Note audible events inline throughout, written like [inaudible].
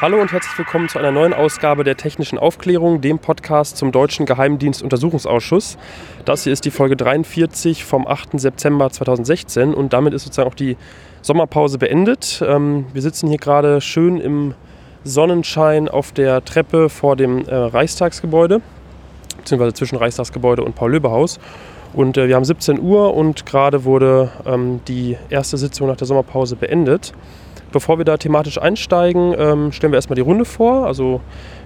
Hallo und herzlich willkommen zu einer neuen Ausgabe der Technischen Aufklärung, dem Podcast zum Deutschen Geheimdienstuntersuchungsausschuss. Das hier ist die Folge 43 vom 8. September 2016 und damit ist sozusagen auch die Sommerpause beendet. Ähm, wir sitzen hier gerade schön im Sonnenschein auf der Treppe vor dem äh, Reichstagsgebäude, beziehungsweise zwischen Reichstagsgebäude und Paul-Löbe-Haus. Und äh, wir haben 17 Uhr und gerade wurde ähm, die erste Sitzung nach der Sommerpause beendet. Bevor wir da thematisch einsteigen, ähm, stellen wir erstmal die Runde vor. Also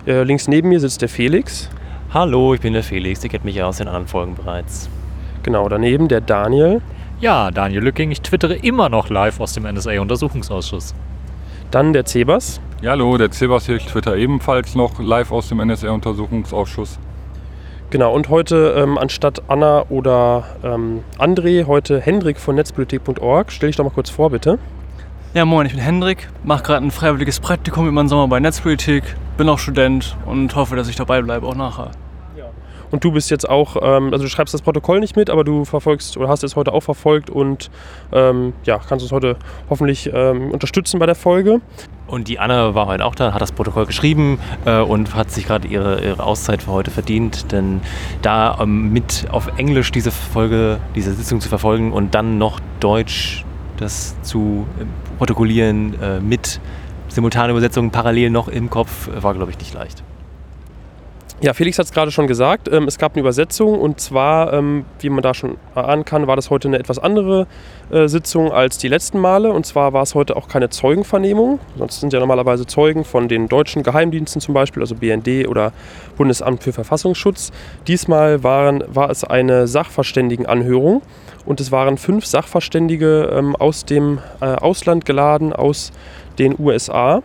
äh, links neben mir sitzt der Felix. Hallo, ich bin der Felix. Ihr kennt mich ja aus den anderen Folgen bereits. Genau, daneben der Daniel. Ja, Daniel Lücking. Ich twittere immer noch live aus dem NSA-Untersuchungsausschuss. Dann der Cebas. Ja, hallo, der Cebas hier. Ich twitter ebenfalls noch live aus dem NSA-Untersuchungsausschuss. Genau, und heute ähm, anstatt Anna oder ähm, André, heute Hendrik von netzpolitik.org. Stell dich doch mal kurz vor, bitte. Ja, moin, ich bin Hendrik, mache gerade ein freiwilliges Praktikum über den Sommer bei Netzpolitik, bin auch Student und hoffe, dass ich dabei bleibe, auch nachher. Und du bist jetzt auch, ähm, also du schreibst das Protokoll nicht mit, aber du verfolgst oder hast es heute auch verfolgt und ähm, ja, kannst uns heute hoffentlich ähm, unterstützen bei der Folge. Und die Anna war heute auch da, hat das Protokoll geschrieben äh, und hat sich gerade ihre, ihre Auszeit für heute verdient. Denn da ähm, mit auf Englisch diese Folge, diese Sitzung zu verfolgen und dann noch Deutsch das zu äh, protokollieren äh, mit simultaner Übersetzung parallel noch im Kopf, äh, war, glaube ich, nicht leicht. Ja, Felix hat es gerade schon gesagt, ähm, es gab eine Übersetzung und zwar, ähm, wie man da schon erahnen kann, war das heute eine etwas andere äh, Sitzung als die letzten Male. Und zwar war es heute auch keine Zeugenvernehmung. Sonst sind ja normalerweise Zeugen von den deutschen Geheimdiensten zum Beispiel, also BND oder Bundesamt für Verfassungsschutz. Diesmal waren, war es eine Sachverständigenanhörung und es waren fünf Sachverständige ähm, aus dem äh, Ausland geladen, aus den USA.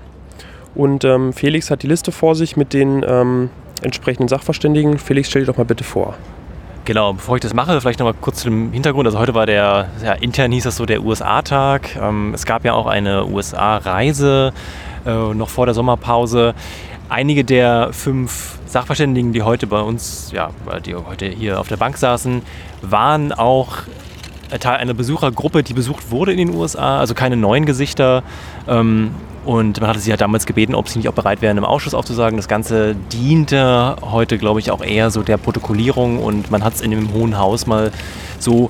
Und ähm, Felix hat die Liste vor sich mit den ähm, entsprechenden Sachverständigen. Felix, stell dich doch mal bitte vor. Genau, bevor ich das mache, vielleicht noch mal kurz zum Hintergrund. Also heute war der, ja, intern hieß das so der USA-Tag. Ähm, es gab ja auch eine USA-Reise äh, noch vor der Sommerpause. Einige der fünf Sachverständigen, die heute bei uns, ja, die heute hier auf der Bank saßen, waren auch Teil einer Besuchergruppe, die besucht wurde in den USA, also keine neuen Gesichter. Ähm, und man hatte sie ja damals gebeten, ob sie nicht auch bereit wären, im Ausschuss aufzusagen. Das Ganze diente heute, glaube ich, auch eher so der Protokollierung und man hat es in dem Hohen Haus mal so,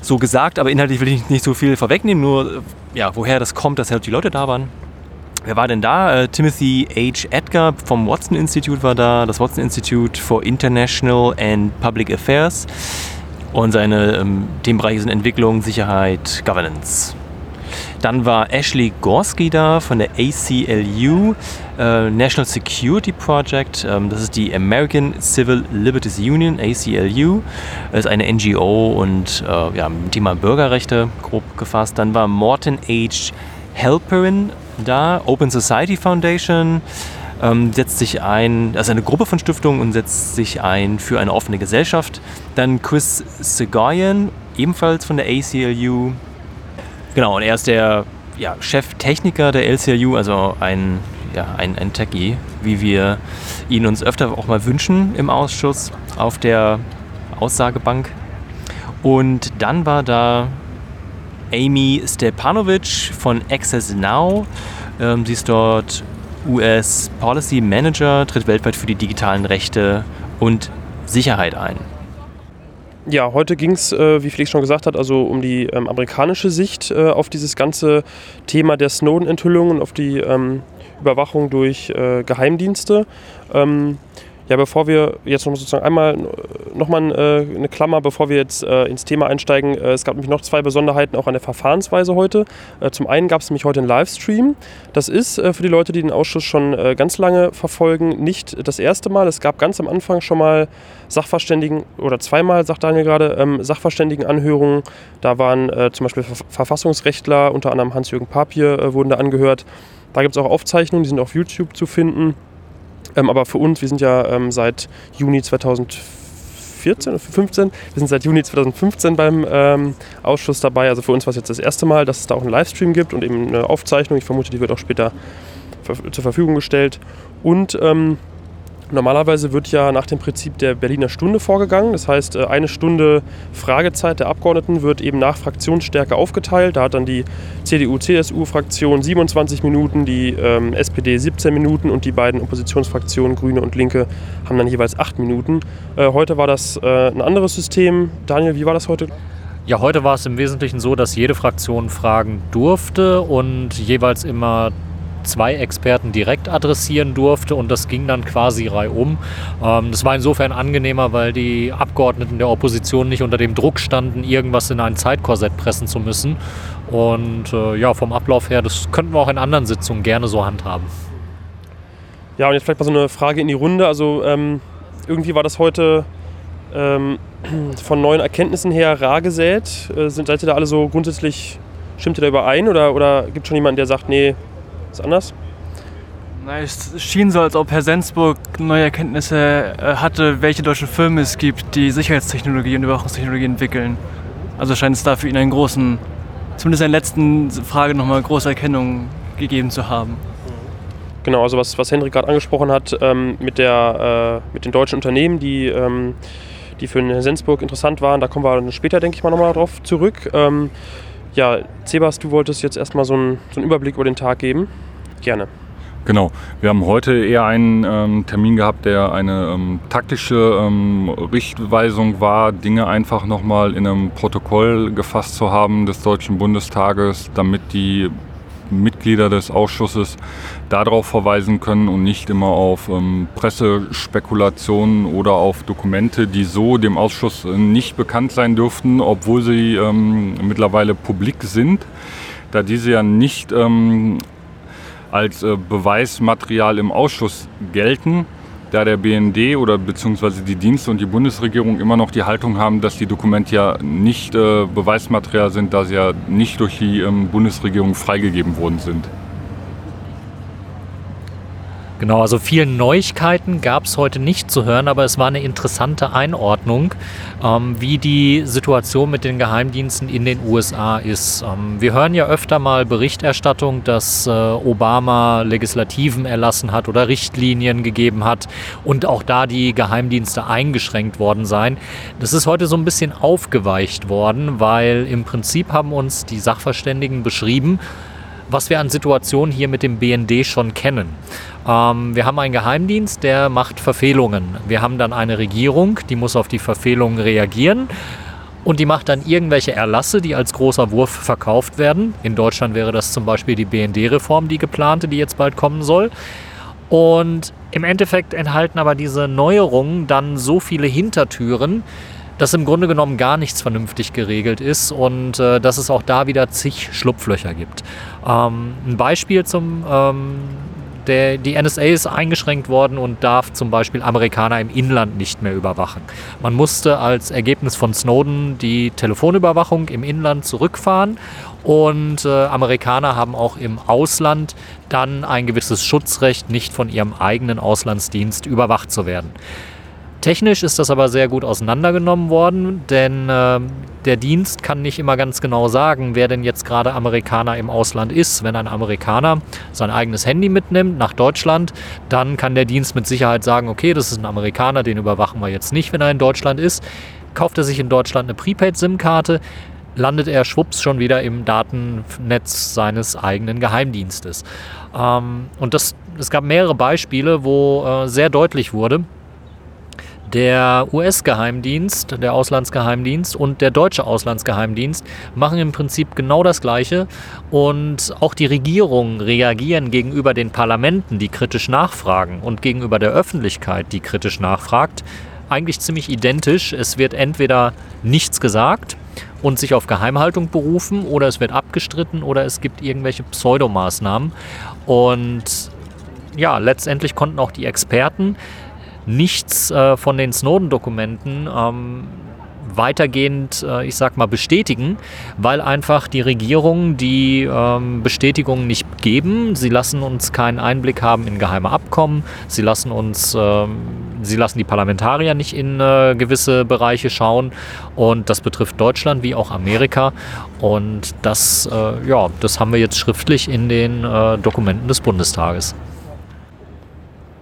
so gesagt, aber inhaltlich will ich nicht so viel vorwegnehmen, nur ja, woher das kommt, dass halt die Leute da waren. Wer war denn da? Äh, Timothy H. Edgar vom Watson Institute war da, das Watson Institute for International and Public Affairs. Und seine ähm, Themenbereiche sind Entwicklung, Sicherheit, Governance. Dann war Ashley Gorski da von der ACLU, äh, National Security Project. Ähm, das ist die American Civil Liberties Union, ACLU. Das ist eine NGO und äh, ja, Thema Bürgerrechte grob gefasst. Dann war Morton H. Halperin da, Open Society Foundation. Ähm, setzt sich ein, also eine Gruppe von Stiftungen und setzt sich ein für eine offene Gesellschaft. Dann Chris Segoyan, ebenfalls von der ACLU, Genau, und er ist der ja, Cheftechniker der LCLU, also ein, ja, ein, ein Techie, wie wir ihn uns öfter auch mal wünschen im Ausschuss auf der Aussagebank. Und dann war da Amy Stepanovic von Access Now. Ähm, sie ist dort US Policy Manager, tritt weltweit für die digitalen Rechte und Sicherheit ein. Ja, heute ging es, äh, wie Felix schon gesagt hat, also um die ähm, amerikanische Sicht äh, auf dieses ganze Thema der Snowden-Enthüllungen, auf die ähm, Überwachung durch äh, Geheimdienste. Ähm, ja, bevor wir jetzt noch sozusagen einmal nochmal äh, eine Klammer, bevor wir jetzt äh, ins Thema einsteigen. Äh, es gab nämlich noch zwei Besonderheiten auch an der Verfahrensweise heute. Äh, zum einen gab es nämlich heute einen Livestream. Das ist äh, für die Leute, die den Ausschuss schon äh, ganz lange verfolgen, nicht das erste Mal. Es gab ganz am Anfang schon mal Sachverständigen oder zweimal, sagt Daniel gerade, ähm, Sachverständigenanhörungen. Da waren zum Beispiel Ver Verfassungsrechtler, unter anderem Hans-Jürgen Papier, wurden da angehört. Da gibt es auch Aufzeichnungen, die sind auf YouTube zu finden. Ähm, aber für uns, wir sind ja ähm, seit Juni 2014 oder 15, wir sind seit Juni 2015 beim ähm, Ausschuss dabei. Also für uns war es jetzt das erste Mal, dass es da auch einen Livestream gibt und eben eine Aufzeichnung. Ich vermute, die wird auch später zur Verfügung gestellt. Und ähm, Normalerweise wird ja nach dem Prinzip der Berliner Stunde vorgegangen. Das heißt, äh, eine Stunde Fragezeit der Abgeordneten wird eben nach Fraktionsstärke aufgeteilt. Da hat dann die CDU-CSU-Fraktion 27 Minuten, die ähm, SPD 17 Minuten und die beiden Oppositionsfraktionen Grüne und Linke haben dann jeweils 8 Minuten. Äh, heute war das äh, ein anderes System. Daniel, wie war das heute? Ja, heute war es im Wesentlichen so, dass jede Fraktion fragen durfte und jeweils immer zwei Experten direkt adressieren durfte und das ging dann quasi reihum. Ähm, das war insofern angenehmer, weil die Abgeordneten der Opposition nicht unter dem Druck standen, irgendwas in ein Zeitkorsett pressen zu müssen. Und äh, ja, vom Ablauf her, das könnten wir auch in anderen Sitzungen gerne so handhaben. Ja, und jetzt vielleicht mal so eine Frage in die Runde. Also ähm, irgendwie war das heute ähm, [clears throat] von neuen Erkenntnissen her rar gesät. Äh, sind, seid ihr da alle so grundsätzlich, stimmt ihr da überein oder, oder gibt es schon jemanden, der sagt, nee, ist anders? Na, es schien so, als ob Herr Sensburg neue Erkenntnisse äh, hatte, welche deutschen Firmen es gibt, die Sicherheitstechnologie und Überwachungstechnologie entwickeln. Also scheint es da für ihn einen großen, zumindest in der letzten Frage nochmal große Erkennung gegeben zu haben. Genau, also was, was Hendrik gerade angesprochen hat ähm, mit, der, äh, mit den deutschen Unternehmen, die, ähm, die für Herrn Sensburg interessant waren, da kommen wir dann später, denke ich mal, nochmal drauf zurück. Ähm, ja, Sebas, du wolltest jetzt erstmal so einen, so einen Überblick über den Tag geben. Gerne. Genau, wir haben heute eher einen ähm, Termin gehabt, der eine ähm, taktische ähm, Richtweisung war, Dinge einfach nochmal in einem Protokoll gefasst zu haben des Deutschen Bundestages, damit die Mitglieder des Ausschusses darauf verweisen können und nicht immer auf ähm, Pressespekulationen oder auf Dokumente, die so dem Ausschuss äh, nicht bekannt sein dürften, obwohl sie ähm, mittlerweile publik sind, da diese ja nicht ähm, als äh, Beweismaterial im Ausschuss gelten, da der BND oder beziehungsweise die Dienste und die Bundesregierung immer noch die Haltung haben, dass die Dokumente ja nicht äh, Beweismaterial sind, da sie ja nicht durch die ähm, Bundesregierung freigegeben worden sind. Genau, also viele Neuigkeiten gab es heute nicht zu hören, aber es war eine interessante Einordnung, ähm, wie die Situation mit den Geheimdiensten in den USA ist. Ähm, wir hören ja öfter mal Berichterstattung, dass äh, Obama Legislativen erlassen hat oder Richtlinien gegeben hat und auch da die Geheimdienste eingeschränkt worden seien. Das ist heute so ein bisschen aufgeweicht worden, weil im Prinzip haben uns die Sachverständigen beschrieben, was wir an Situationen hier mit dem BND schon kennen. Ähm, wir haben einen Geheimdienst, der macht Verfehlungen. Wir haben dann eine Regierung, die muss auf die Verfehlungen reagieren. Und die macht dann irgendwelche Erlasse, die als großer Wurf verkauft werden. In Deutschland wäre das zum Beispiel die BND-Reform, die geplante, die jetzt bald kommen soll. Und im Endeffekt enthalten aber diese Neuerungen dann so viele Hintertüren, dass im Grunde genommen gar nichts vernünftig geregelt ist und äh, dass es auch da wieder zig Schlupflöcher gibt. Ähm, ein Beispiel zum ähm, der, die NSA ist eingeschränkt worden und darf zum Beispiel Amerikaner im Inland nicht mehr überwachen. Man musste als Ergebnis von Snowden die Telefonüberwachung im Inland zurückfahren und äh, Amerikaner haben auch im Ausland dann ein gewisses Schutzrecht, nicht von ihrem eigenen Auslandsdienst überwacht zu werden. Technisch ist das aber sehr gut auseinandergenommen worden, denn äh, der Dienst kann nicht immer ganz genau sagen, wer denn jetzt gerade Amerikaner im Ausland ist. Wenn ein Amerikaner sein eigenes Handy mitnimmt nach Deutschland, dann kann der Dienst mit Sicherheit sagen, okay, das ist ein Amerikaner, den überwachen wir jetzt nicht, wenn er in Deutschland ist. Kauft er sich in Deutschland eine Prepaid-SIM-Karte, landet er schwupps schon wieder im Datennetz seines eigenen Geheimdienstes. Ähm, und das, es gab mehrere Beispiele, wo äh, sehr deutlich wurde, der US-Geheimdienst, der Auslandsgeheimdienst und der deutsche Auslandsgeheimdienst machen im Prinzip genau das Gleiche. Und auch die Regierungen reagieren gegenüber den Parlamenten, die kritisch nachfragen, und gegenüber der Öffentlichkeit, die kritisch nachfragt, eigentlich ziemlich identisch. Es wird entweder nichts gesagt und sich auf Geheimhaltung berufen, oder es wird abgestritten, oder es gibt irgendwelche Pseudomaßnahmen. Und ja, letztendlich konnten auch die Experten nichts äh, von den Snowden-Dokumenten ähm, weitergehend, äh, ich sag mal, bestätigen, weil einfach die Regierungen die ähm, Bestätigung nicht geben. Sie lassen uns keinen Einblick haben in geheime Abkommen. Sie lassen uns, ähm, sie lassen die Parlamentarier nicht in äh, gewisse Bereiche schauen. Und das betrifft Deutschland wie auch Amerika. Und das, äh, ja, das haben wir jetzt schriftlich in den äh, Dokumenten des Bundestages.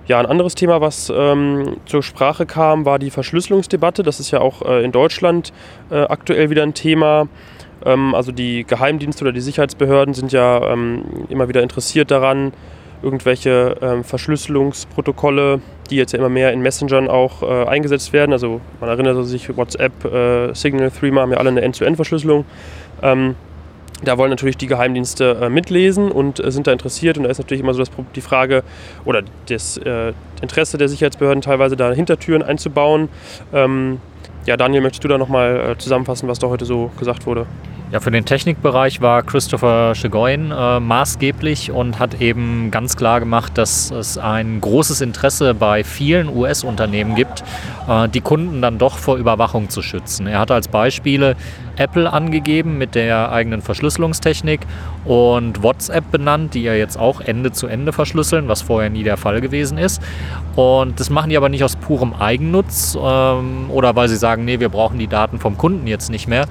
Ja, ein anderes Thema, was ähm, zur Sprache kam, war die Verschlüsselungsdebatte. Das ist ja auch äh, in Deutschland äh, aktuell wieder ein Thema. Ähm, also die Geheimdienste oder die Sicherheitsbehörden sind ja ähm, immer wieder interessiert daran, irgendwelche ähm, Verschlüsselungsprotokolle, die jetzt ja immer mehr in Messengern auch äh, eingesetzt werden. Also man erinnert sich, WhatsApp, äh, Signal, Threema haben ja alle eine End-to-End-Verschlüsselung. Da wollen natürlich die Geheimdienste äh, mitlesen und äh, sind da interessiert. Und da ist natürlich immer so das, die Frage oder das äh, Interesse der Sicherheitsbehörden teilweise da Hintertüren einzubauen. Ähm, ja, Daniel, möchtest du da nochmal äh, zusammenfassen, was da heute so gesagt wurde? Ja, für den Technikbereich war Christopher Chegoyen äh, maßgeblich und hat eben ganz klar gemacht, dass es ein großes Interesse bei vielen US-Unternehmen gibt, äh, die Kunden dann doch vor Überwachung zu schützen. Er hat als Beispiele Apple angegeben mit der eigenen Verschlüsselungstechnik und WhatsApp benannt, die ja jetzt auch Ende zu Ende verschlüsseln, was vorher nie der Fall gewesen ist. Und das machen die aber nicht aus purem Eigennutz ähm, oder weil sie sagen, nee, wir brauchen die Daten vom Kunden jetzt nicht mehr,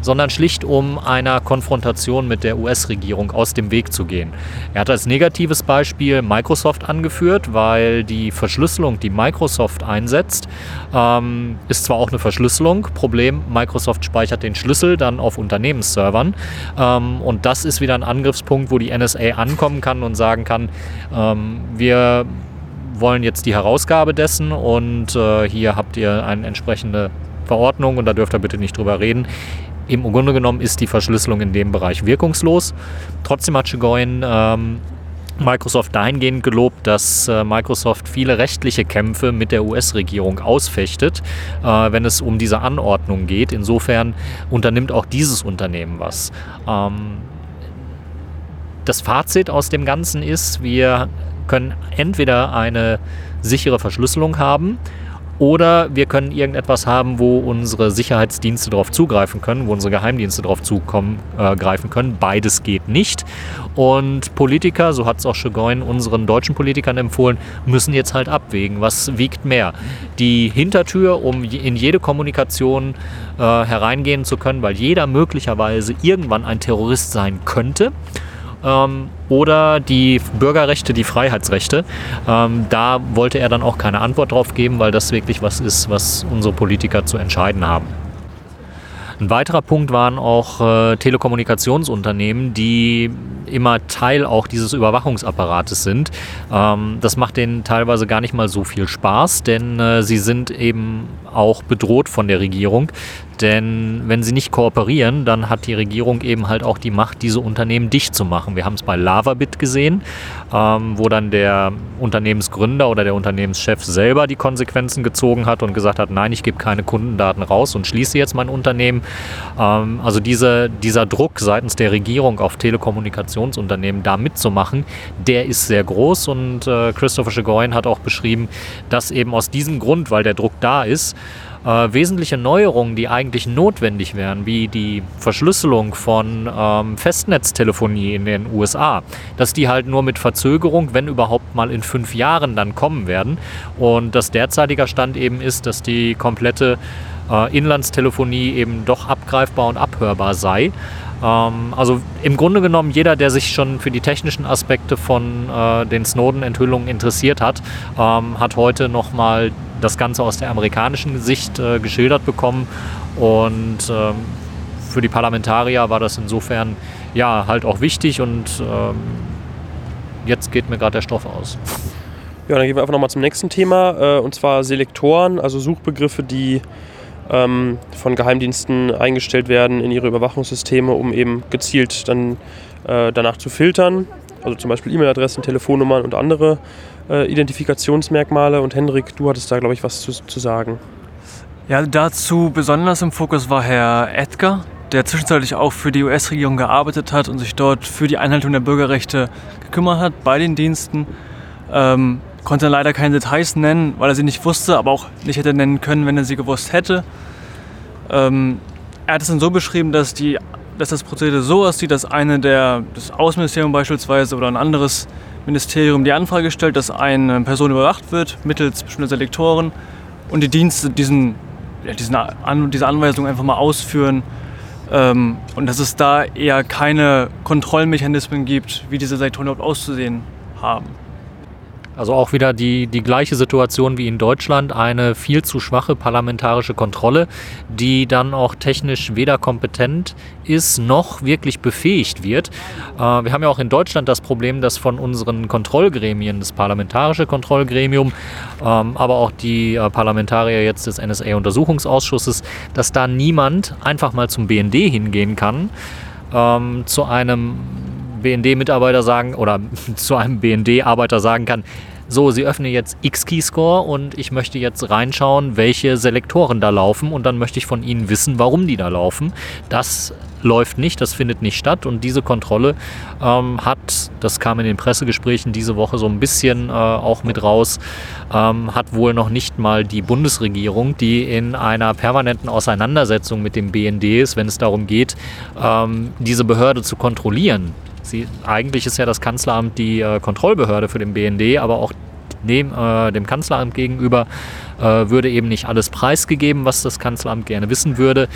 sondern schlicht um einer Konfrontation mit der US-Regierung aus dem Weg zu gehen. Er hat als negatives Beispiel Microsoft angeführt, weil die Verschlüsselung, die Microsoft einsetzt, ähm, ist zwar auch eine Verschlüsselung, Problem, Microsoft speichert den Schlüssel dann auf Unternehmensservern ähm, und das ist wieder ein Angriffspunkt, wo die NSA ankommen kann und sagen kann, ähm, wir wollen jetzt die Herausgabe dessen und äh, hier habt ihr eine entsprechende Verordnung und da dürft ihr bitte nicht drüber reden. Im Grunde genommen ist die Verschlüsselung in dem Bereich wirkungslos. Trotzdem hat Chigoyen ähm, Microsoft dahingehend gelobt, dass äh, Microsoft viele rechtliche Kämpfe mit der US-Regierung ausfechtet, äh, wenn es um diese Anordnung geht. Insofern unternimmt auch dieses Unternehmen was. Ähm, das Fazit aus dem Ganzen ist, wir können entweder eine sichere Verschlüsselung haben oder wir können irgendetwas haben, wo unsere Sicherheitsdienste darauf zugreifen können, wo unsere Geheimdienste darauf zugreifen äh, können. Beides geht nicht. Und Politiker, so hat es auch Chegoin unseren deutschen Politikern empfohlen, müssen jetzt halt abwägen, was wiegt mehr. Die Hintertür, um in jede Kommunikation äh, hereingehen zu können, weil jeder möglicherweise irgendwann ein Terrorist sein könnte ähm, oder die Bürgerrechte, die Freiheitsrechte. Ähm, da wollte er dann auch keine Antwort drauf geben, weil das wirklich was ist, was unsere Politiker zu entscheiden haben. Ein weiterer Punkt waren auch äh, Telekommunikationsunternehmen, die immer Teil auch dieses Überwachungsapparates sind. Ähm, das macht denen teilweise gar nicht mal so viel Spaß, denn äh, sie sind eben auch bedroht von der Regierung. Denn wenn sie nicht kooperieren, dann hat die Regierung eben halt auch die Macht, diese Unternehmen dicht zu machen. Wir haben es bei Lavabit gesehen, ähm, wo dann der Unternehmensgründer oder der Unternehmenschef selber die Konsequenzen gezogen hat und gesagt hat, nein, ich gebe keine Kundendaten raus und schließe jetzt mein Unternehmen. Ähm, also diese, dieser Druck seitens der Regierung auf Telekommunikationsunternehmen da mitzumachen, der ist sehr groß und äh, Christopher Chegoyen hat auch beschrieben, dass eben aus diesem Grund, weil der Druck da ist, äh, wesentliche Neuerungen, die eigentlich notwendig wären, wie die Verschlüsselung von ähm, Festnetztelefonie in den USA, dass die halt nur mit Verzögerung, wenn überhaupt mal in fünf Jahren dann kommen werden. Und das derzeitiger Stand eben ist, dass die komplette äh, Inlandstelefonie eben doch abgreifbar und abhörbar sei. Ähm, also im Grunde genommen jeder, der sich schon für die technischen Aspekte von äh, den Snowden-Enthüllungen interessiert hat, ähm, hat heute nochmal das Ganze aus der amerikanischen Sicht äh, geschildert bekommen. Und ähm, für die Parlamentarier war das insofern ja halt auch wichtig und ähm, jetzt geht mir gerade der Stoff aus. Ja, dann gehen wir einfach nochmal zum nächsten Thema, äh, und zwar Selektoren, also Suchbegriffe, die ähm, von Geheimdiensten eingestellt werden in ihre Überwachungssysteme, um eben gezielt dann äh, danach zu filtern. Also zum Beispiel E-Mail-Adressen, Telefonnummern und andere äh, Identifikationsmerkmale. Und Hendrik, du hattest da, glaube ich, was zu, zu sagen. Ja, dazu besonders im Fokus war Herr Edgar, der zwischenzeitlich auch für die US-Regierung gearbeitet hat und sich dort für die Einhaltung der Bürgerrechte gekümmert hat bei den Diensten. Ähm, konnte leider keine Details nennen, weil er sie nicht wusste, aber auch nicht hätte nennen können, wenn er sie gewusst hätte. Ähm, er hat es dann so beschrieben, dass, die, dass das Prozedere so aussieht, dass eine der, das Außenministerium beispielsweise oder ein anderes Ministerium die Anfrage stellt, dass eine Person überwacht wird mittels bestimmter Selektoren und die Dienste diesen, ja, diesen An diese Anweisung einfach mal ausführen ähm, und dass es da eher keine Kontrollmechanismen gibt, wie diese Selektoren überhaupt auszusehen haben. Also auch wieder die, die gleiche Situation wie in Deutschland, eine viel zu schwache parlamentarische Kontrolle, die dann auch technisch weder kompetent ist noch wirklich befähigt wird. Äh, wir haben ja auch in Deutschland das Problem, dass von unseren Kontrollgremien, das parlamentarische Kontrollgremium, ähm, aber auch die äh, Parlamentarier jetzt des NSA-Untersuchungsausschusses, dass da niemand einfach mal zum BND hingehen kann, ähm, zu einem BND-Mitarbeiter sagen oder [laughs] zu einem BND-Arbeiter sagen kann, so, Sie öffnen jetzt X-Keyscore und ich möchte jetzt reinschauen, welche Selektoren da laufen und dann möchte ich von Ihnen wissen, warum die da laufen. Das läuft nicht, das findet nicht statt und diese Kontrolle ähm, hat, das kam in den Pressegesprächen diese Woche so ein bisschen äh, auch mit raus, ähm, hat wohl noch nicht mal die Bundesregierung, die in einer permanenten Auseinandersetzung mit dem BND ist, wenn es darum geht, ähm, diese Behörde zu kontrollieren. Sie, eigentlich ist ja das Kanzleramt die äh, Kontrollbehörde für den BND, aber auch dem, äh, dem Kanzleramt gegenüber äh, würde eben nicht alles preisgegeben, was das Kanzleramt gerne wissen würde.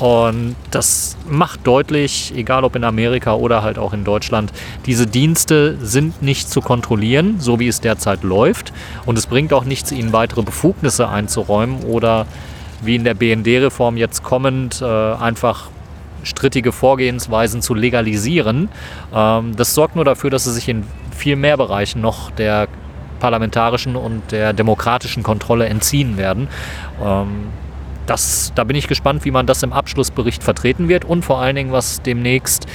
Und das macht deutlich, egal ob in Amerika oder halt auch in Deutschland, diese Dienste sind nicht zu kontrollieren, so wie es derzeit läuft. Und es bringt auch nichts, ihnen weitere Befugnisse einzuräumen oder wie in der BND-Reform jetzt kommend äh, einfach strittige Vorgehensweisen zu legalisieren. Ähm, das sorgt nur dafür, dass sie sich in viel mehr Bereichen noch der parlamentarischen und der demokratischen Kontrolle entziehen werden. Ähm, das, da bin ich gespannt, wie man das im Abschlussbericht vertreten wird und vor allen Dingen, was demnächst,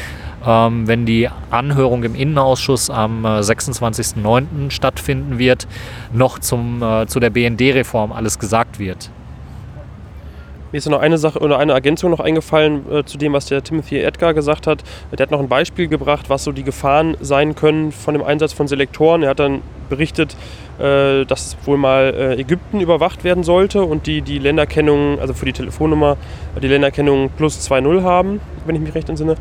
ähm, wenn die Anhörung im Innenausschuss am äh, 26.09. stattfinden wird, noch zum, äh, zu der BND-Reform alles gesagt wird. Mir ist noch eine Sache oder eine Ergänzung noch eingefallen äh, zu dem, was der Timothy Edgar gesagt hat. Der hat noch ein Beispiel gebracht, was so die Gefahren sein können von dem Einsatz von Selektoren. Er hat dann berichtet, äh, dass wohl mal äh, Ägypten überwacht werden sollte und die die Länderkennung, also für die Telefonnummer, die Länderkennung plus 2.0 haben, wenn ich mich recht entsinne.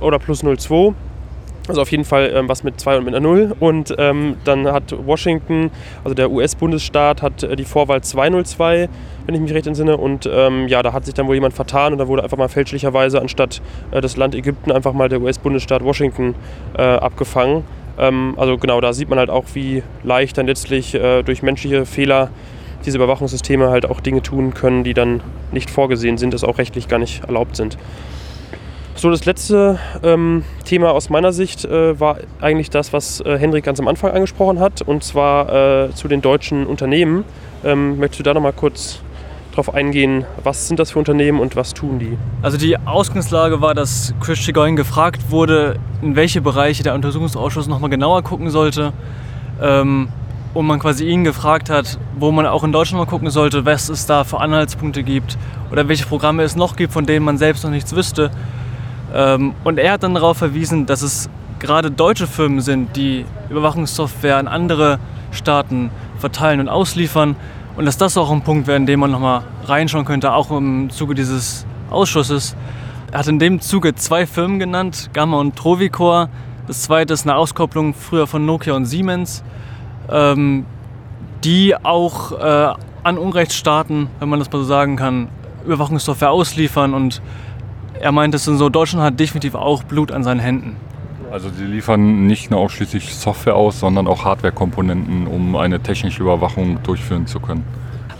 Oder plus 02. Also auf jeden Fall ähm, was mit 2 und mit einer 0. Und ähm, dann hat Washington, also der US-Bundesstaat, hat äh, die Vorwahl 202, wenn ich mich recht entsinne. Und ähm, ja, da hat sich dann wohl jemand vertan und da wurde einfach mal fälschlicherweise anstatt äh, das Land Ägypten einfach mal der US-Bundesstaat Washington äh, abgefangen. Ähm, also genau, da sieht man halt auch, wie leicht dann letztlich äh, durch menschliche Fehler diese Überwachungssysteme halt auch Dinge tun können, die dann nicht vorgesehen sind, das auch rechtlich gar nicht erlaubt sind. So, das letzte ähm, Thema aus meiner Sicht äh, war eigentlich das, was äh, Hendrik ganz am Anfang angesprochen hat, und zwar äh, zu den deutschen Unternehmen. Ähm, möchtest du da nochmal kurz drauf eingehen, was sind das für Unternehmen und was tun die? Also die Ausgangslage war, dass Chris Chigoyen gefragt wurde, in welche Bereiche der Untersuchungsausschuss nochmal genauer gucken sollte. Ähm, und man quasi ihn gefragt hat, wo man auch in Deutschland mal gucken sollte, was es da für Anhaltspunkte gibt oder welche Programme es noch gibt, von denen man selbst noch nichts wüsste. Ähm, und er hat dann darauf verwiesen, dass es gerade deutsche Firmen sind, die Überwachungssoftware an andere Staaten verteilen und ausliefern. Und dass das auch ein Punkt wäre, in dem man nochmal reinschauen könnte, auch im Zuge dieses Ausschusses. Er hat in dem Zuge zwei Firmen genannt, Gamma und Trovicor. Das zweite ist eine Auskopplung früher von Nokia und Siemens, ähm, die auch äh, an Unrechtsstaaten, wenn man das mal so sagen kann, Überwachungssoftware ausliefern und er meint es so, Deutschland hat definitiv auch Blut an seinen Händen. Also sie liefern nicht nur ausschließlich Software aus, sondern auch Hardwarekomponenten, um eine technische Überwachung durchführen zu können.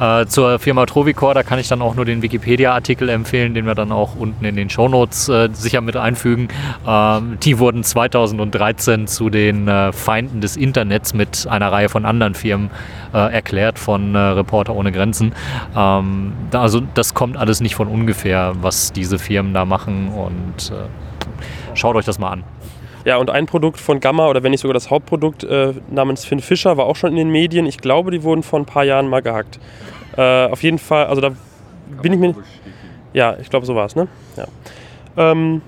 Äh, zur Firma Trovicor, da kann ich dann auch nur den Wikipedia-Artikel empfehlen, den wir dann auch unten in den Shownotes äh, sicher mit einfügen. Ähm, die wurden 2013 zu den äh, Feinden des Internets mit einer Reihe von anderen Firmen äh, erklärt von äh, Reporter ohne Grenzen. Ähm, also das kommt alles nicht von ungefähr, was diese Firmen da machen und äh, schaut euch das mal an. Ja, und ein Produkt von Gamma, oder wenn nicht sogar das Hauptprodukt äh, namens Finn Fischer, war auch schon in den Medien. Ich glaube, die wurden vor ein paar Jahren mal gehackt. Äh, auf jeden Fall, also da bin ich mir. Ja, ich glaube, so war es, ne? Ja. Ähm,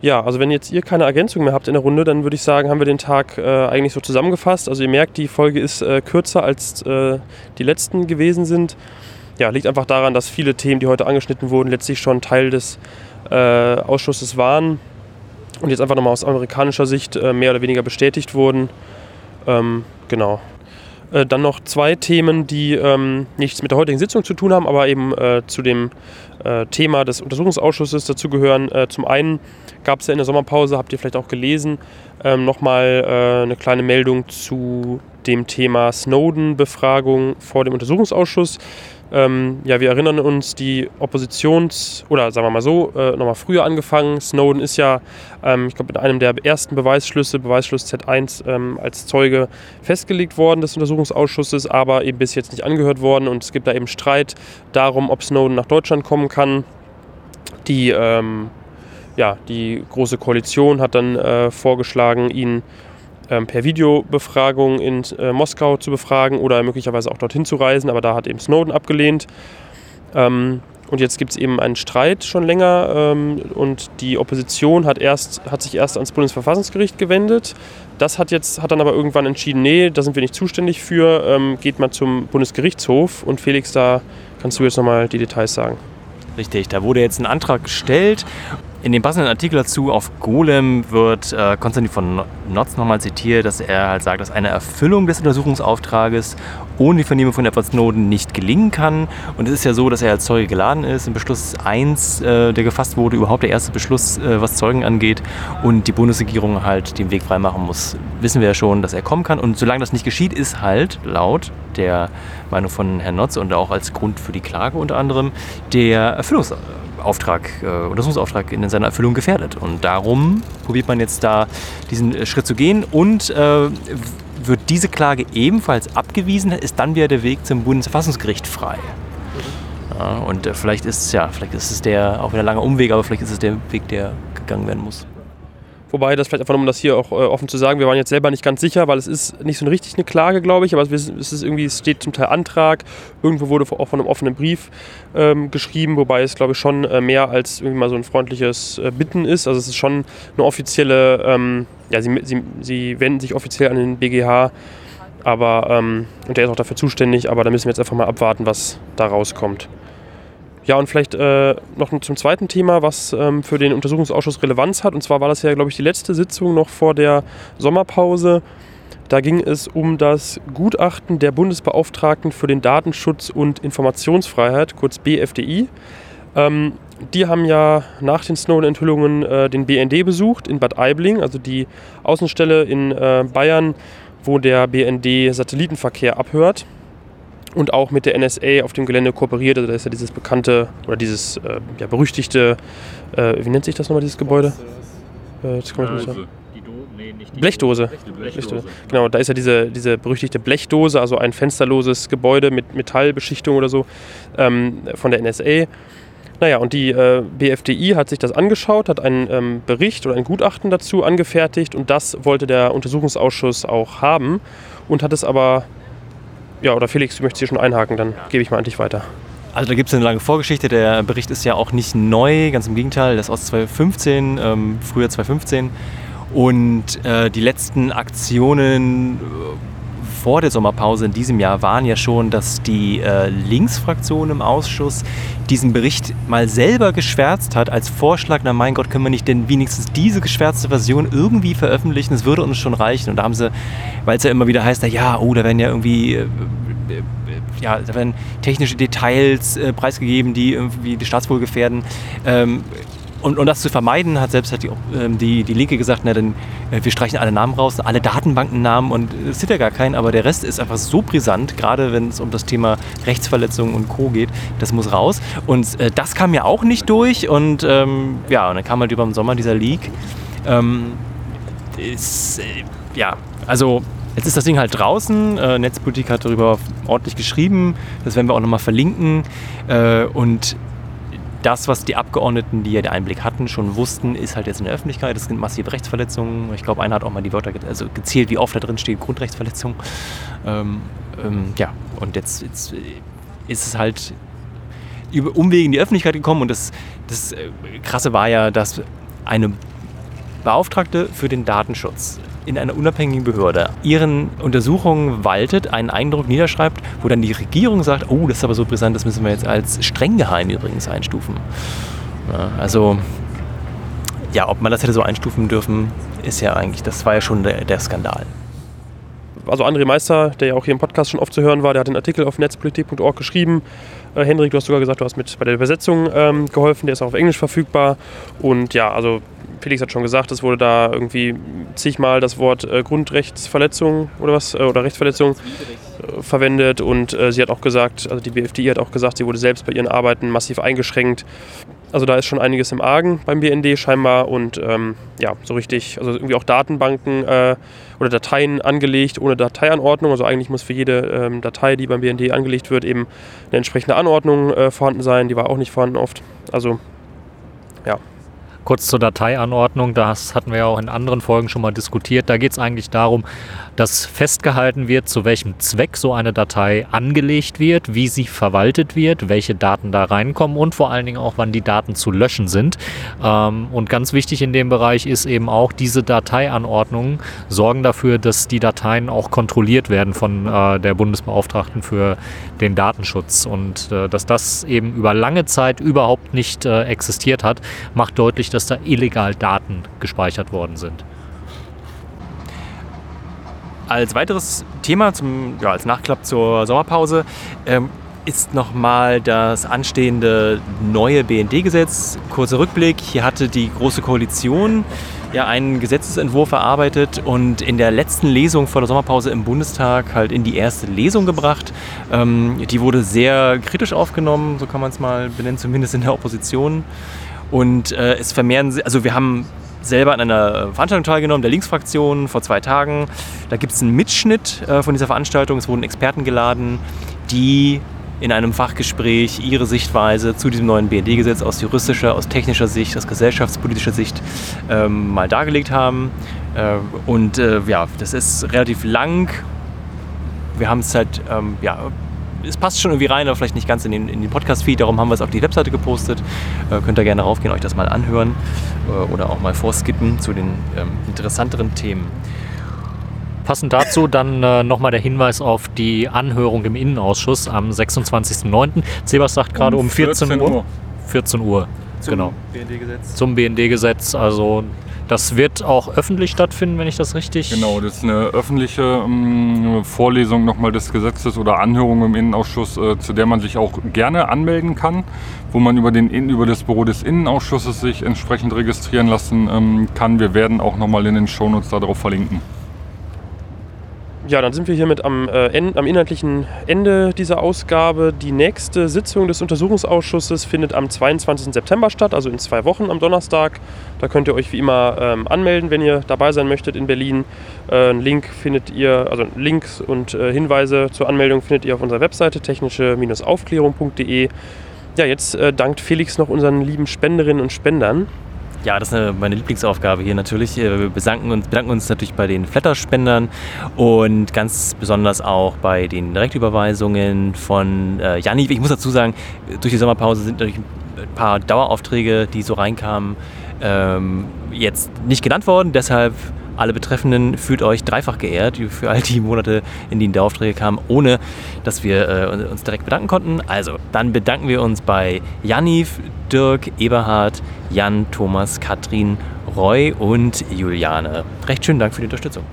ja, also wenn jetzt ihr keine Ergänzung mehr habt in der Runde, dann würde ich sagen, haben wir den Tag äh, eigentlich so zusammengefasst. Also ihr merkt, die Folge ist äh, kürzer als äh, die letzten gewesen sind. Ja, liegt einfach daran, dass viele Themen, die heute angeschnitten wurden, letztlich schon Teil des äh, Ausschusses waren und jetzt einfach nochmal aus amerikanischer Sicht äh, mehr oder weniger bestätigt wurden. Ähm, genau. Äh, dann noch zwei Themen, die ähm, nichts mit der heutigen Sitzung zu tun haben, aber eben äh, zu dem äh, Thema des Untersuchungsausschusses dazugehören. Äh, zum einen gab es ja in der Sommerpause, habt ihr vielleicht auch gelesen, ähm, nochmal äh, eine kleine Meldung zu dem Thema Snowden-Befragung vor dem Untersuchungsausschuss. Ähm, ja, wir erinnern uns, die Oppositions- oder sagen wir mal so, äh, nochmal früher angefangen. Snowden ist ja, ähm, ich glaube, mit einem der ersten Beweisschlüsse, Beweisschluss Z1, ähm, als Zeuge festgelegt worden des Untersuchungsausschusses, aber eben bis jetzt nicht angehört worden. Und es gibt da eben Streit darum, ob Snowden nach Deutschland kommen kann. Die, ähm, ja, die Große Koalition hat dann äh, vorgeschlagen, ihn per Videobefragung in äh, Moskau zu befragen oder möglicherweise auch dorthin zu reisen, aber da hat eben Snowden abgelehnt. Ähm, und jetzt gibt es eben einen Streit schon länger ähm, und die Opposition hat, erst, hat sich erst ans Bundesverfassungsgericht gewendet. Das hat jetzt hat dann aber irgendwann entschieden, nee, da sind wir nicht zuständig für, ähm, geht mal zum Bundesgerichtshof. Und Felix, da kannst du jetzt nochmal die Details sagen. Richtig, da wurde jetzt ein Antrag gestellt in dem passenden Artikel dazu auf Golem wird äh, Konstantin von Notz nochmal zitiert, dass er halt sagt, dass eine Erfüllung des Untersuchungsauftrages ohne die Vernehmung von Edward Snowden nicht gelingen kann. Und es ist ja so, dass er als Zeuge geladen ist. Im Beschluss 1, äh, der gefasst wurde, überhaupt der erste Beschluss, äh, was Zeugen angeht, und die Bundesregierung halt den Weg freimachen muss, wissen wir ja schon, dass er kommen kann. Und solange das nicht geschieht, ist halt laut der Meinung von Herrn Notz und auch als Grund für die Klage unter anderem der Erfüllungsauftrag Auftrag, äh, Untersuchungsauftrag in seiner Erfüllung gefährdet. Und darum probiert man jetzt da diesen äh, Schritt zu gehen und äh, wird diese Klage ebenfalls abgewiesen, ist dann wieder der Weg zum Bundesverfassungsgericht frei. Ja, und äh, vielleicht ist es ja, vielleicht ist es der auch wieder langer Umweg, aber vielleicht ist es der Weg, der gegangen werden muss. Wobei das vielleicht einfach, um das hier auch äh, offen zu sagen, wir waren jetzt selber nicht ganz sicher, weil es ist nicht so richtig eine Klage, glaube ich, aber es ist irgendwie, es steht zum Teil Antrag, irgendwo wurde auch von einem offenen Brief ähm, geschrieben, wobei es, glaube ich, schon äh, mehr als irgendwie mal so ein freundliches äh, Bitten ist. Also es ist schon eine offizielle, ähm, ja, sie, sie, sie wenden sich offiziell an den BGH, aber, ähm, und der ist auch dafür zuständig, aber da müssen wir jetzt einfach mal abwarten, was da rauskommt. Ja, und vielleicht äh, noch zum zweiten Thema, was ähm, für den Untersuchungsausschuss Relevanz hat. Und zwar war das ja, glaube ich, die letzte Sitzung noch vor der Sommerpause. Da ging es um das Gutachten der Bundesbeauftragten für den Datenschutz und Informationsfreiheit, kurz BFDI. Ähm, die haben ja nach den Snowden-Enthüllungen äh, den BND besucht in Bad Aibling, also die Außenstelle in äh, Bayern, wo der BND Satellitenverkehr abhört und auch mit der NSA auf dem Gelände kooperiert. Also da ist ja dieses bekannte oder dieses äh, ja, berüchtigte, äh, wie nennt sich das nochmal, dieses Gebäude? Äh, kann nicht sagen. Blechdose. Blechdose. Genau, da ist ja diese, diese berüchtigte Blechdose, also ein fensterloses Gebäude mit Metallbeschichtung oder so ähm, von der NSA. Naja, und die äh, BFDI hat sich das angeschaut, hat einen ähm, Bericht oder ein Gutachten dazu angefertigt und das wollte der Untersuchungsausschuss auch haben und hat es aber ja, oder Felix, du möchtest hier schon einhaken, dann gebe ich mal an dich weiter. Also da gibt es eine lange Vorgeschichte. Der Bericht ist ja auch nicht neu, ganz im Gegenteil. Das ist aus 2015, ähm, früher 2015. Und äh, die letzten Aktionen vor der Sommerpause in diesem Jahr waren ja schon, dass die äh, Linksfraktion im Ausschuss diesen Bericht mal selber geschwärzt hat als Vorschlag, na mein Gott, können wir nicht denn wenigstens diese geschwärzte Version irgendwie veröffentlichen? Es würde uns schon reichen. Und da haben sie, weil es ja immer wieder heißt, na ja, oh, da werden ja irgendwie äh, äh ja, da werden technische Details äh, preisgegeben, die irgendwie die Staatswohl gefährden. Ähm, und um das zu vermeiden, hat selbst hat die, ähm, die, die Linke gesagt, na, dann, äh, wir streichen alle Namen raus, alle Datenbankennamen und es sind ja gar keinen, aber der Rest ist einfach so brisant, gerade wenn es um das Thema Rechtsverletzungen und Co. geht, das muss raus. Und äh, das kam ja auch nicht durch und ähm, ja, und dann kam halt über den Sommer dieser Leak. Ähm, ist, äh, ja, also Jetzt ist das Ding halt draußen. Äh, Netzpolitik hat darüber ordentlich geschrieben. Das werden wir auch nochmal verlinken. Äh, und das, was die Abgeordneten, die ja den Einblick hatten, schon wussten, ist halt jetzt in der Öffentlichkeit. Es sind massive Rechtsverletzungen. Ich glaube, einer hat auch mal die Wörter also gezählt, wie oft da drin steht, Grundrechtsverletzung. Ähm, ähm, ja, und jetzt, jetzt, ist es halt über Umwege in die Öffentlichkeit gekommen. Und das, das äh, Krasse war ja, dass eine Beauftragte für den Datenschutz in einer unabhängigen Behörde ihren Untersuchungen waltet, einen Eindruck niederschreibt, wo dann die Regierung sagt, oh, das ist aber so brisant, das müssen wir jetzt als streng geheim übrigens einstufen. Also ja, ob man das hätte so einstufen dürfen, ist ja eigentlich, das war ja schon der, der Skandal. also André Meister, der ja auch hier im Podcast schon oft zu hören war, der hat den Artikel auf netzpolitik.org geschrieben. Äh, Henrik, du hast sogar gesagt, du hast mit bei der Übersetzung ähm, geholfen, der ist auch auf Englisch verfügbar. Und ja, also Felix hat schon gesagt, es wurde da irgendwie zigmal das Wort äh, Grundrechtsverletzung oder was, äh, oder Rechtsverletzung äh, verwendet. Und äh, sie hat auch gesagt, also die BFDI hat auch gesagt, sie wurde selbst bei ihren Arbeiten massiv eingeschränkt. Also da ist schon einiges im Argen beim BND scheinbar und ähm, ja, so richtig, also irgendwie auch Datenbanken äh, oder Dateien angelegt ohne Dateianordnung. Also eigentlich muss für jede ähm, Datei, die beim BND angelegt wird, eben eine entsprechende Anordnung äh, vorhanden sein. Die war auch nicht vorhanden oft. Also ja. Kurz zur Dateianordnung, das hatten wir ja auch in anderen Folgen schon mal diskutiert. Da geht es eigentlich darum, dass festgehalten wird, zu welchem Zweck so eine Datei angelegt wird, wie sie verwaltet wird, welche Daten da reinkommen und vor allen Dingen auch, wann die Daten zu löschen sind. Ähm, und ganz wichtig in dem Bereich ist eben auch, diese Dateianordnungen sorgen dafür, dass die Dateien auch kontrolliert werden von äh, der Bundesbeauftragten für den Datenschutz. Und äh, dass das eben über lange Zeit überhaupt nicht äh, existiert hat, macht deutlich, dass da illegal Daten gespeichert worden sind. Als weiteres Thema, zum, ja, als Nachklapp zur Sommerpause, ähm, ist nochmal das anstehende neue BND-Gesetz. Kurzer Rückblick, hier hatte die Große Koalition ja einen Gesetzesentwurf erarbeitet und in der letzten Lesung vor der Sommerpause im Bundestag halt in die erste Lesung gebracht. Ähm, die wurde sehr kritisch aufgenommen, so kann man es mal benennen, zumindest in der Opposition. Und äh, es vermehren, also wir haben selber an einer Veranstaltung teilgenommen, der Linksfraktion, vor zwei Tagen. Da gibt es einen Mitschnitt äh, von dieser Veranstaltung. Es wurden Experten geladen, die in einem Fachgespräch ihre Sichtweise zu diesem neuen BND-Gesetz aus juristischer, aus technischer Sicht, aus gesellschaftspolitischer Sicht ähm, mal dargelegt haben. Äh, und äh, ja, das ist relativ lang. Wir haben es halt ähm, ja, es passt schon irgendwie rein, aber vielleicht nicht ganz in den, in den Podcast-Feed. Darum haben wir es auf die Webseite gepostet. Äh, könnt ihr gerne raufgehen, euch das mal anhören äh, oder auch mal vorskippen zu den ähm, interessanteren Themen. Passend dazu dann äh, nochmal der Hinweis auf die Anhörung im Innenausschuss am 26.09. Sebas sagt gerade um, um 14, 14 Uhr. Uhr. 14 Uhr, Zum genau. BND-Gesetz. Zum BND-Gesetz. Also das wird auch öffentlich stattfinden, wenn ich das richtig. Genau, das ist eine öffentliche ähm, Vorlesung nochmal des Gesetzes oder Anhörung im Innenausschuss, äh, zu der man sich auch gerne anmelden kann, wo man über, den, über das Büro des Innenausschusses sich entsprechend registrieren lassen ähm, kann. Wir werden auch nochmal in den Shownotes darauf verlinken. Ja, dann sind wir hiermit am, äh, am, inhaltlichen Ende dieser Ausgabe. Die nächste Sitzung des Untersuchungsausschusses findet am 22. September statt, also in zwei Wochen am Donnerstag. Da könnt ihr euch wie immer ähm, anmelden, wenn ihr dabei sein möchtet in Berlin. Äh, Link findet ihr, also Links und äh, Hinweise zur Anmeldung findet ihr auf unserer Webseite technische-aufklärung.de. Ja, jetzt äh, dankt Felix noch unseren lieben Spenderinnen und Spendern. Ja, das ist meine Lieblingsaufgabe hier natürlich. Äh, wir bedanken uns, bedanken uns natürlich bei den Flatter-Spendern und ganz besonders auch bei den Direktüberweisungen von äh, Janni. Ich muss dazu sagen, durch die Sommerpause sind natürlich ein paar Daueraufträge, die so reinkamen, ähm, jetzt nicht genannt worden. Deshalb alle Betreffenden fühlt euch dreifach geehrt für all die Monate, in denen die Aufträge kamen, ohne dass wir äh, uns direkt bedanken konnten. Also, dann bedanken wir uns bei Janif, Dirk, Eberhard, Jan, Thomas, Katrin, Roy und Juliane. Recht schönen Dank für die Unterstützung.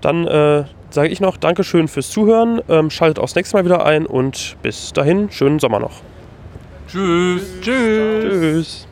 Dann äh, sage ich noch Dankeschön fürs Zuhören. Ähm, schaltet auch das nächste Mal wieder ein und bis dahin, schönen Sommer noch. Tschüss. Tschüss. Tschüss.